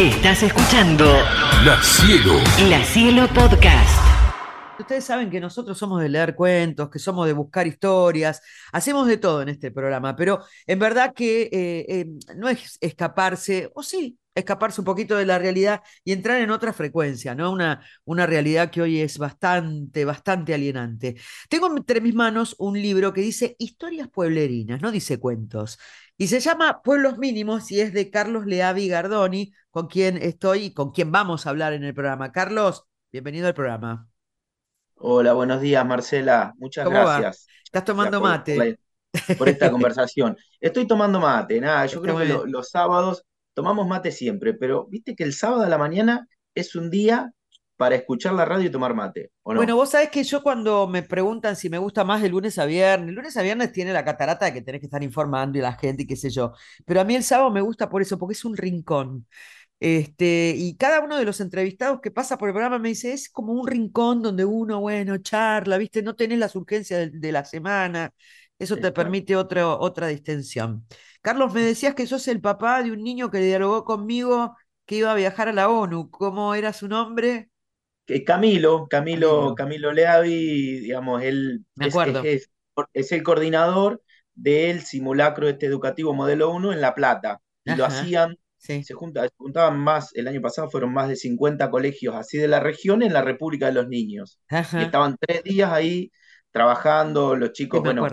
Estás escuchando La Cielo. La Cielo Podcast. Ustedes saben que nosotros somos de leer cuentos, que somos de buscar historias, hacemos de todo en este programa, pero en verdad que eh, eh, no es escaparse, o sí, escaparse un poquito de la realidad y entrar en otra frecuencia, ¿no? Una, una realidad que hoy es bastante, bastante alienante. Tengo entre mis manos un libro que dice Historias pueblerinas, no dice cuentos, y se llama Pueblos Mínimos y es de Carlos Leavi Gardoni, con quien estoy y con quien vamos a hablar en el programa. Carlos, bienvenido al programa. Hola, buenos días, Marcela. Muchas ¿Cómo va? gracias. ¿Estás tomando por, mate? por esta conversación. Estoy tomando mate, nada, yo Está creo que lo- los sábados tomamos mate siempre, pero viste que el sábado a la mañana es un día para escuchar la radio y tomar mate, ¿o no? Bueno, vos sabés que yo cuando me preguntan si me gusta más de lunes a viernes, el lunes a viernes tiene la catarata de que tenés que estar informando y la gente y qué sé yo, pero a mí el sábado me gusta por eso, porque es un rincón. Este, y cada uno de los entrevistados que pasa por el programa me dice, es como un rincón donde uno, bueno, charla, ¿viste? No tenés las urgencias de, de la semana, eso te permite otro- otra distensión. Carlos, me decías que sos el papá de un niño que dialogó conmigo que iba a viajar a la ONU. ¿Cómo era su nombre? Camilo, Camilo, Camilo. Leavi, digamos, él es, es- es el coordinador del simulacro este educativo modelo 1 en La Plata. Y lo hacían Sí. se, junta- se juntaban más, el año pasado fueron más de 50 colegios así de la región en la República de los Niños. Y estaban tres días ahí trabajando, los chicos, bueno,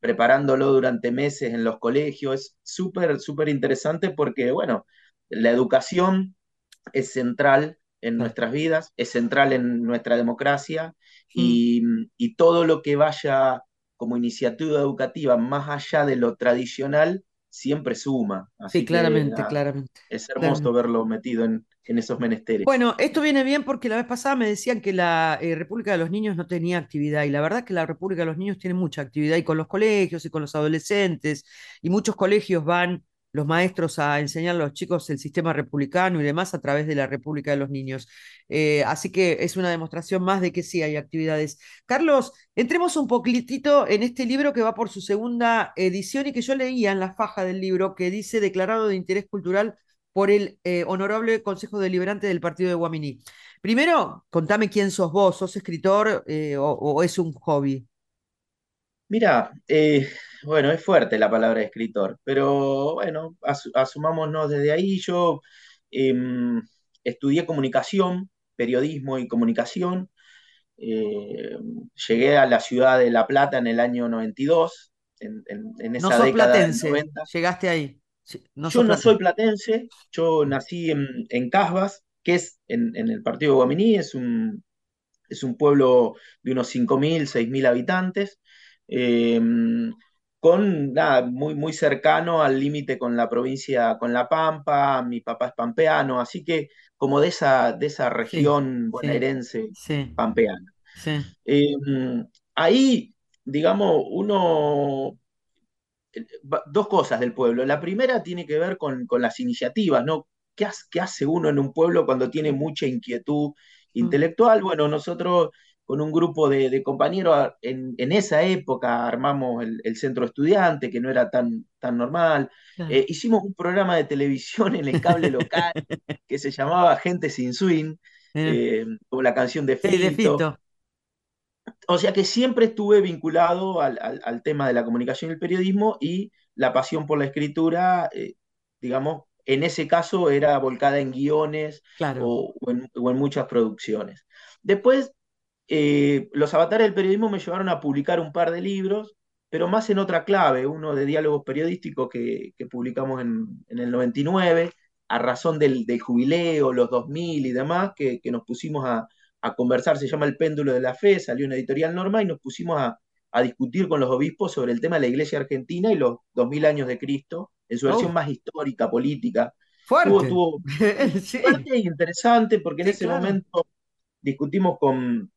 preparándolo durante meses en los colegios. Es súper, súper interesante porque, bueno, la educación es central en nuestras vidas, es central en nuestra democracia Mm. y, y todo lo que vaya como iniciativa educativa más allá de lo tradicional siempre suma. Así Sí, que claramente, claramente. es hermoso claramente. verlo metido en, en esos menesteres. Bueno, esto viene bien porque la vez pasada me decían que la eh, República de los Niños no tenía actividad y la verdad que la República de los Niños tiene mucha actividad y con los colegios y con los adolescentes y muchos colegios van los maestros a enseñar a los chicos el sistema republicano y demás a través de la República de los Niños. Eh, así que es una demostración más de que sí hay actividades. Carlos, entremos un poquitito en este libro que va por su segunda edición y que yo leía en la faja del libro que dice declarado de interés cultural por el eh, honorable Consejo Deliberante del Partido de Guaminí. Primero, contame quién sos vos, ¿sos escritor eh, o, o es un hobby? Mira, bueno, es fuerte la palabra escritor, pero bueno, asu- asumámonos desde ahí. Yo em, estudié comunicación, periodismo y comunicación. Eh, llegué a la ciudad de La Plata en el año 92, en, en- en No esa sos década platense, 90. llegaste ahí. No Yo no soy platense. yo nací en, en Casbas, que es en, en el partido de Guaminí, es un, es un pueblo de unos 5.000, 6.000 habitantes, eh, con nada, muy, muy cercano al límite con la provincia, con La Pampa, mi papá es pampeano, así que como de esa, de esa región sí, bonaerense sí, pampeana. sí. Eh, ahí, digamos, uno va- dos cosas del pueblo. La primera tiene que ver con, con las iniciativas, ¿no? ¿Qué hace, qué hace uno en un pueblo cuando tiene mucha inquietud Mm, intelectual? Bueno, nosotros con un grupo de, de compañeros en, en esa época armamos el, el centro estudiante, que no era tan, tan normal. claro. Eh, hicimos un programa de televisión en el cable local que se llamaba Gente sin Swing, Eh, como la canción de sí, de Fito. Fito. O sea que siempre estuve vinculado al, al- al tema de la comunicación y el periodismo y la pasión por la escritura, eh, digamos, en ese caso era volcada en guiones Claro. o, o en, o en muchas producciones. Después, eh, los avatares del periodismo me llevaron a publicar un par de libros, pero más en otra clave, uno de diálogos periodísticos que, que publicamos en, en el 99, a razón del, del jubileo, los 2000 y demás, que, que nos pusimos a, a conversar, se llama El péndulo de la fe, salió una editorial norma y nos pusimos a, a discutir con los obispos sobre el tema de la iglesia argentina y los 2000 años de Cristo, en su versión Oh, más histórica, política. Fuerte. estuvo Sí, fuerte e interesante porque en sí, ese claro. momento discutimos con,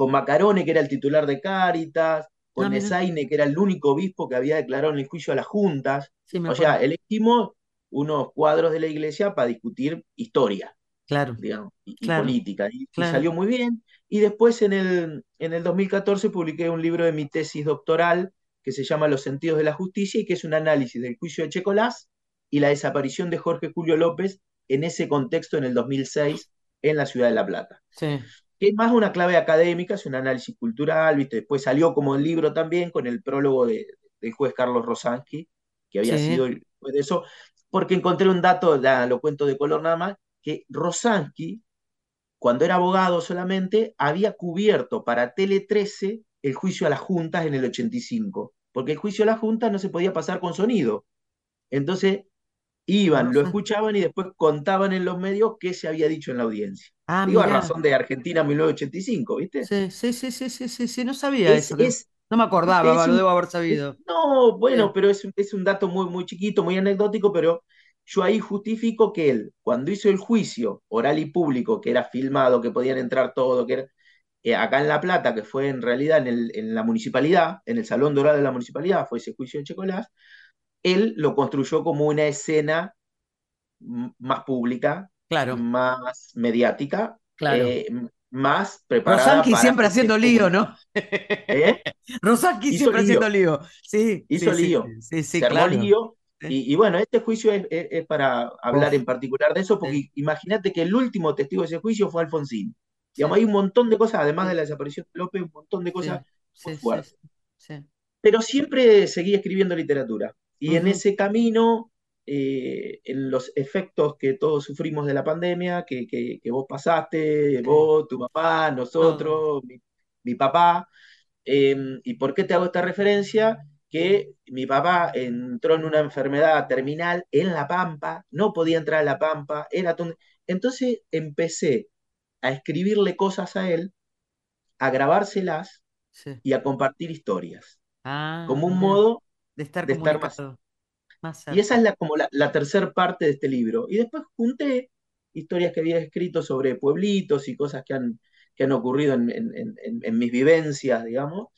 con Macarone, que era el titular de Cáritas, Ah, con mira. Nesaine, que era el único obispo que había declarado en el juicio a las juntas. Sí, O sea, elegimos unos cuadros de la iglesia para discutir historia Claro, digamos, y, y claro, política, y, y claro. salió muy bien. Y después en el, en el 2014 publiqué un libro de mi tesis doctoral que se llama Los sentidos de la justicia y que es un análisis del juicio de Checolás y la desaparición de Jorge Julio López en ese contexto en el 2006 en la ciudad de La Plata. Sí. Que es más una clave académica, es un análisis cultural, ¿viste? Después salió como el libro también con el prólogo de, del juez Carlos Rosansky, que había Sí. sido el juez de eso, porque encontré un dato, la- lo cuento de color nada más, que Rosansky, cuando era abogado solamente, había cubierto para Tele 13 el juicio a las juntas en el 85, porque el juicio a las juntas no se podía pasar con sonido. Entonces iban, lo escuchaban y después contaban en los medios qué se había dicho en la audiencia. Ah, Digo, a razón de Argentina 1985, ¿viste? Sí, sí, sí, sí, sí, sí, sí, no sabía Es, eso. es, No me acordaba, lo debo haber sabido. no, bueno, Sí. pero es, un- es un dato muy, muy chiquito, muy anecdótico, pero yo ahí justifico que él, cuando hizo el juicio oral y público, que era filmado, que podían entrar todo, que era eh, acá en La Plata, que fue en realidad en, el- en la municipalidad, en el Salón Dorado de la municipalidad, fue ese juicio en Checolás, él lo construyó como una escena más pública, Claro, más mediática, claro. eh, más preparada Rosanqui para siempre haciendo lío. ¿no? ¿Eh? Rosanqui siempre lío. haciendo lío. Sí, Hizo sí, lío. sí, sí, sí, se armó claro. lío. Y, y bueno, este juicio es, es- es para hablar Uf. en particular de eso, porque imagínate que el último testigo de ese juicio fue Alfonsín. Sí. Digamos, hay un montón de cosas, además de la desaparición de López, un montón de cosas muy fuertes. Pero siempre seguí escribiendo literatura. Y en ese camino, eh, en los efectos que todos sufrimos de la pandemia, que, que- que vos pasaste, vos, tu mamá, nosotros, mi, mi papá, eh, ¿y por qué te hago esta referencia? Que mi papá entró en una enfermedad terminal en La Pampa, no podía entrar a La Pampa, era ton- entonces empecé a escribirle cosas a él, a grabárselas Sí. y a compartir historias, Ah, como un modo de estar de estar más comunicado, más Y esa es la, como la, la tercera parte de este libro. Y después junté historias que había escrito sobre pueblitos y cosas que han, que han ocurrido en, en- en- en- en mis vivencias, digamos.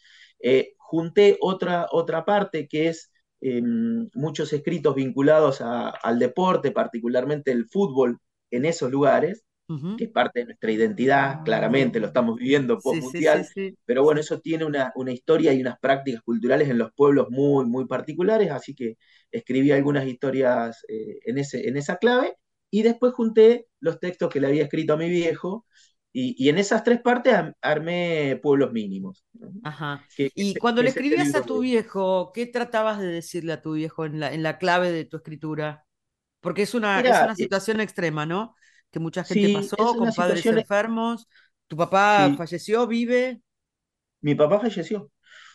Eh, junté otra, otra parte que es eh, muchos escritos vinculados a- al deporte, particularmente el fútbol, en esos lugares, Que es parte de nuestra identidad, claramente lo estamos viviendo Sí, sí, sí, post-mundial. sí. Pero bueno, eso tiene una, una historia y unas prácticas culturales en los pueblos muy, muy particulares, así que escribí algunas historias eh, en, ese, en esa clave y después junté los textos que le había escrito a mi viejo y, y en esas tres partes armé Pueblos Mínimos. ¿no? Ajá. Que- Y cuando que le es escribías a tu viejo, ¿qué tratabas de decirle a tu viejo en la, en la clave de tu escritura? Porque es una, es una eh, situación extrema, ¿no? Que mucha gente sí, pasó con padres situación, enfermos. ¿Tu papá sí, falleció, vive? mi papá falleció,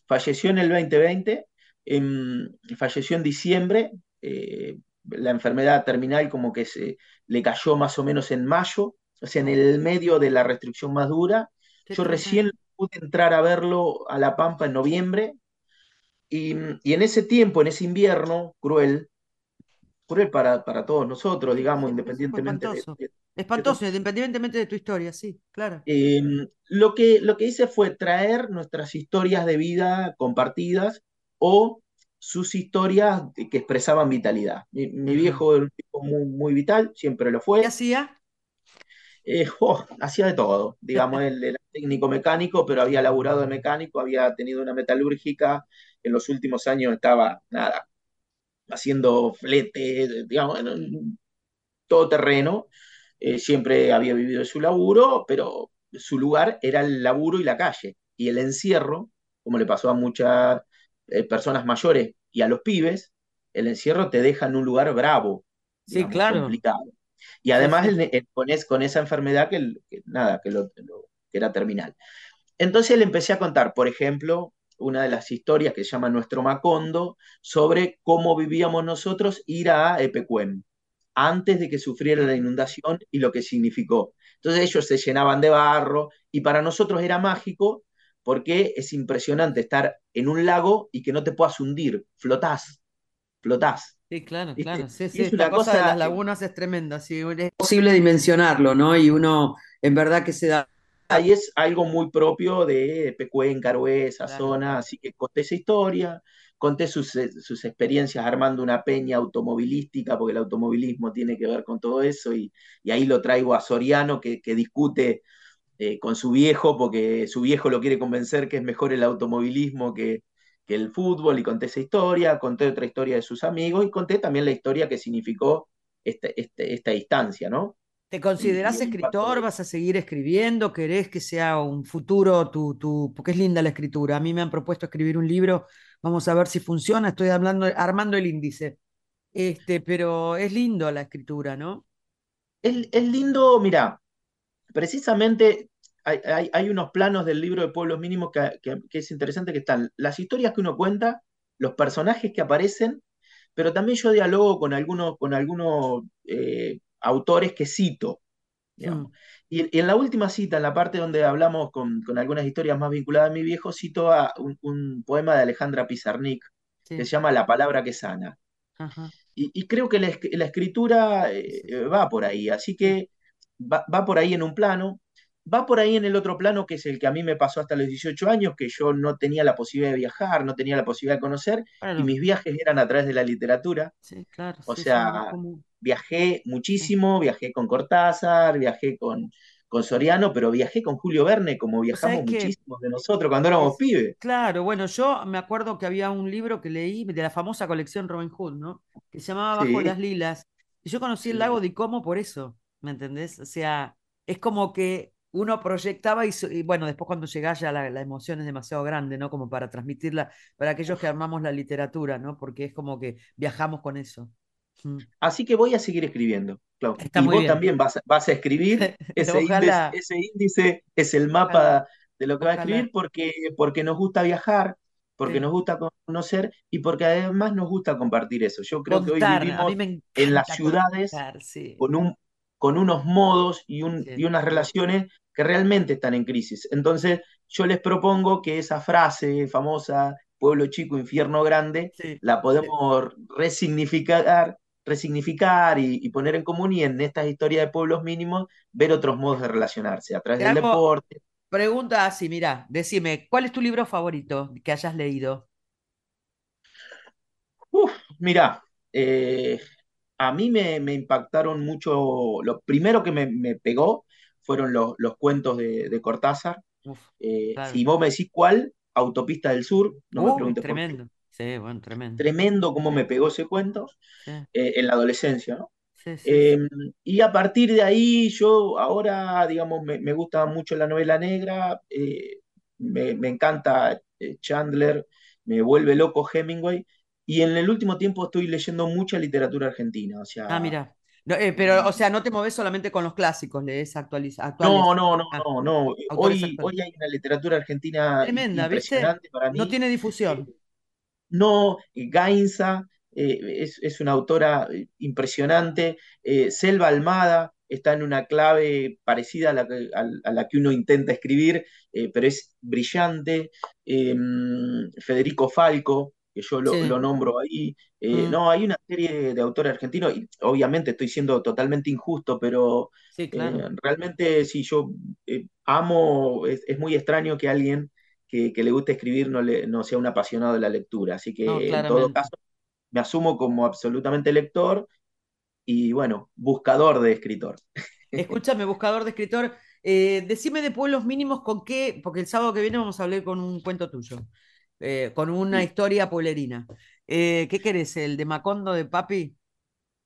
falleció en el 2020, em, falleció en diciembre, eh, la enfermedad terminal como que se le cayó más o menos en mayo, o sea, en el medio de la restricción más dura. Yo recién pude entrar a verlo a La Pampa en noviembre y, y en ese tiempo, en ese invierno cruel, cruel para, para todos nosotros, digamos, independientemente de- todo. Espantoso, independientemente de tu historia, sí, claro. Eh, lo que, lo que hice fue traer nuestras historias de vida compartidas o sus historias que, expresaban vitalidad. Mi, viejo era un tipo muy, muy vital, siempre lo ¿Qué fue. hacía? Eh, oh, hacía de todo, digamos, él era técnico mecánico, pero había laburado de mecánico, había tenido una metalúrgica, en los últimos años estaba, nada, haciendo flete, digamos, en un todoterreno, eh, siempre había vivido de su laburo, pero su lugar era el laburo y la calle, y el encierro, como le pasó a muchas eh, personas mayores y a los pibes, el encierro te deja en un lugar bravo, Sí, claro. complicado. Y además con, es- con esa enfermedad que, que nada, que, lo- lo- que era terminal. Entonces le empecé a contar, por ejemplo, una de las historias que se llama Nuestro Macondo, sobre cómo vivíamos nosotros ir a Epecuén, antes de que sufriera la inundación y lo que significó. Entonces ellos se llenaban de barro y para nosotros era mágico porque es impresionante estar en un lago y que no te puedas hundir, flotás, flotás. Sí, claro, ¿viste? claro. Sí, sí, es esta una cosa de cosa, las lagunas es tremenda, sí. Es posible dimensionarlo, ¿no? Y uno, en verdad que se da. ahí es algo muy propio de Pecuén, Carué, esa Claro, zona, así que conté esa historia, conté sus, eh, sus experiencias armando una peña automovilística, porque el automovilismo tiene que ver con todo eso, y, y ahí lo traigo a Soriano, que, que discute eh, con su viejo, porque su viejo lo quiere convencer que es mejor el automovilismo que, que el fútbol, y conté esa historia, conté otra historia de sus amigos, y conté también la historia que significó esta, este, esta distancia, ¿no? ¿Te considerás escritor? ¿Vas a seguir escribiendo? ¿Querés que sea un futuro tu, tu... Porque es linda la escritura. A mí me han propuesto escribir un libro. Vamos a ver si funciona. Estoy hablando, armando el índice. Este, pero es lindo la escritura, ¿no? Es, lindo, mira, precisamente hay, unos planos del libro de Pueblos Mínimos que, que- que es interesante que están las historias que uno cuenta, los personajes que aparecen, pero también yo dialogo con algunos, con algunos eh, autores que cito, digamos. Mm, Y, y en la última cita, en la parte donde hablamos con, con algunas historias más vinculadas a mi viejo, cito a un, un poema de Alejandra Pizarnik que se llama La palabra que sana. ajá, Y, y creo que la, esc- la escritura eh, sí, va por ahí, así sí. que va, va por ahí en un plano, va por ahí en el otro plano, que es el que a mí me pasó hasta los 18 años, que yo no tenía la posibilidad de viajar, no tenía la posibilidad de conocer, y mis viajes eran a través de la literatura. sí, claro, O sí, sea. Viajé muchísimo, viajé con Cortázar, viajé con, con Soriano, pero viajé con Julio Verne, como ¿Vos sabés viajamos muchísimos de nosotros cuando éramos es, pibes. claro, bueno, yo me acuerdo que había un libro que leí de la famosa colección Robin Hood, ¿no? Que se llamaba Bajo las Sí, Lilas. Y yo conocí el lago de Como por eso, ¿me entendés? O sea, es como que uno proyectaba y, y bueno, después cuando llegás ya la, la emoción es demasiado grande, ¿no? Como para transmitirla para aquellos que armamos la literatura, ¿no? Porque es como que viajamos con eso. Mm. Así que voy a seguir escribiendo, Clau. Está Y muy vos bien. también vas, a- vas a escribir. Ese índice, Ojalá, ese índice es el ojalá, mapa de lo que va a escribir porque, porque nos gusta viajar, porque Sí. nos gusta conocer y porque además nos gusta compartir eso. Yo creo que hoy vivimos en las ciudades contar, sí, con un, con unos modos y, un, y sí, unas relaciones que realmente están en crisis. Entonces, yo les propongo que esa frase famosa, pueblo chico, infierno grande, la podemos resignificar, resignificar y, y poner en común y en estas historias de pueblos mínimos ver otros modos de relacionarse a través del deporte. pregunta así, mira, decime, ¿cuál es tu libro favorito que hayas leído? Uf, mirá, eh, a mí me, me impactaron mucho, lo primero que me, me pegó fueron los, los cuentos de, de Cortázar. Uf, Eh, claro. si vos me decís cuál, Autopista del Sur, no me Uh, preguntes por qué. Tremendo. Sí, bueno, tremendo. Tremendo cómo me pegó ese cuento Sí, eh, en la adolescencia, ¿no? sí, sí. Eh, y a partir de ahí, yo ahora, digamos, me, me gusta mucho la novela negra, eh, me, me encanta eh, Chandler, me vuelve loco Hemingway, y en el último tiempo estoy leyendo mucha literatura argentina, o Ah, sea, mira. No, eh, pero, o sea, no te moves solamente con los clásicos, lees actualiz- actuales. no, no, no, Ah, no, no. Hoy, hoy hay una literatura argentina Tremenda, ¿viste? impresionante para No mí. tiene Eh, difusión. No, Gainza eh, es, es una autora eh, impresionante. Eh, Selva Almada está en una clave parecida a la que, a, a la que uno intenta escribir, eh, pero es brillante. Eh, Federico Falco, que yo lo, Sí. lo nombro ahí. Eh, Mm, no, hay una serie de autores argentinos, y obviamente estoy siendo totalmente injusto, pero sí, eh, realmente sí, yo eh, amo, es, es muy extraño que alguien que, que le guste escribir no, le, no sea un apasionado de la lectura. Así No, que en todo caso me asumo como absolutamente lector y bueno, buscador de escritor. Escúchame, buscador de escritor, eh, decime de pueblos mínimos con qué, porque el sábado que viene vamos a hablar con un cuento tuyo, eh, con una historia pueblerina. Eh, ¿qué querés? ¿El de Macondo de Papi?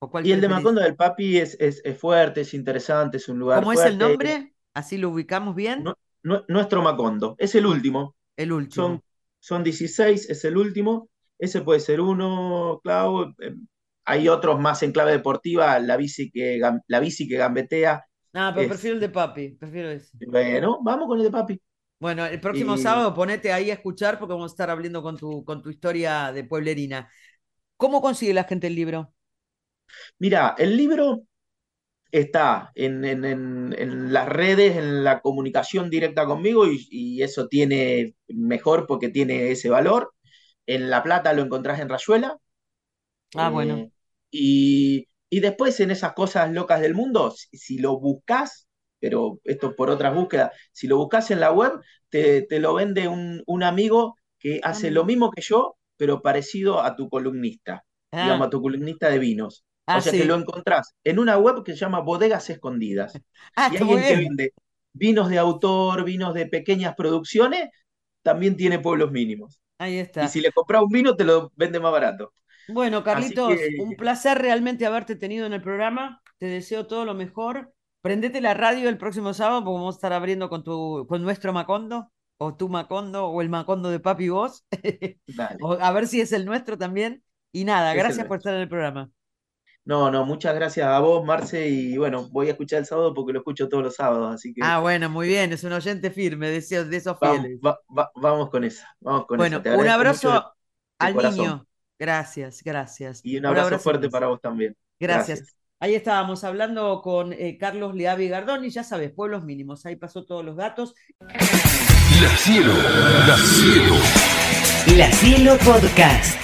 ¿O cuál y el de? Macondo del Papi es, es, es fuerte, es interesante, es un lugar ¿Cómo es el nombre? Así lo ubicamos bien. Nu- nuestro Macondo es el último. El Son, último. son 16, es el último. Ese puede ser uno, Clau. Eh, Hay otros más en clave deportiva, la bici que, la bici que gambetea. Ah, pero Es, prefiero el de Papi, prefiero ese. bueno, vamos con el de Papi. Bueno, el próximo Y sábado ponete ahí a escuchar porque vamos a estar hablando con tu, con tu historia de pueblerina. ¿Cómo consigue la gente el libro? mira, el libro está en, en- en- en las redes, en la comunicación directa conmigo y, y eso tiene mejor porque tiene ese valor. En La Plata lo encontrás en Rayuela. Ah, bueno. eh, y, y después en esas cosas locas del mundo, si, si lo buscas, pero esto por otras búsquedas, si lo buscas en la web, te, te lo vende un, un amigo que Ah, hace mira. lo mismo que yo, pero parecido a tu columnista, digamos, Ah, a tu columnista de vinos. O ah, sea que lo encontrás en una web que se llama Bodegas Escondidas. Ah, Y alguien que vende vinos de autor, vinos de pequeñas producciones, también tiene pueblos mínimos. Ahí Y está. si le compras un vino, te lo vende más barato. Bueno, Carlitos, un placer realmente haberte tenido en el programa. Te deseo todo lo mejor. Prendete la radio el próximo sábado porque vamos a estar abriendo con, tu, con nuestro Macondo, o tu Macondo, o el Macondo de Papi Vos. a ver si es el nuestro también. Y nada, gracias por estar en el programa. No, no, muchas gracias a vos, Marce, y bueno, voy a escuchar el sábado porque lo escucho todos los sábados, así que... Ah, bueno, muy bien, es un oyente firme de esos, de esos fieles. vamos con esa, vamos con bueno, un abrazo al niño. Gracias, gracias. Y un abrazo, fuerte para vos también. Gracias. Ahí estábamos hablando con eh, Carlos Leavi Gardoni, ya sabes, pueblos mínimos, ahí pasó todos los datos. La Cielo, La Cielo. La Cielo Podcast.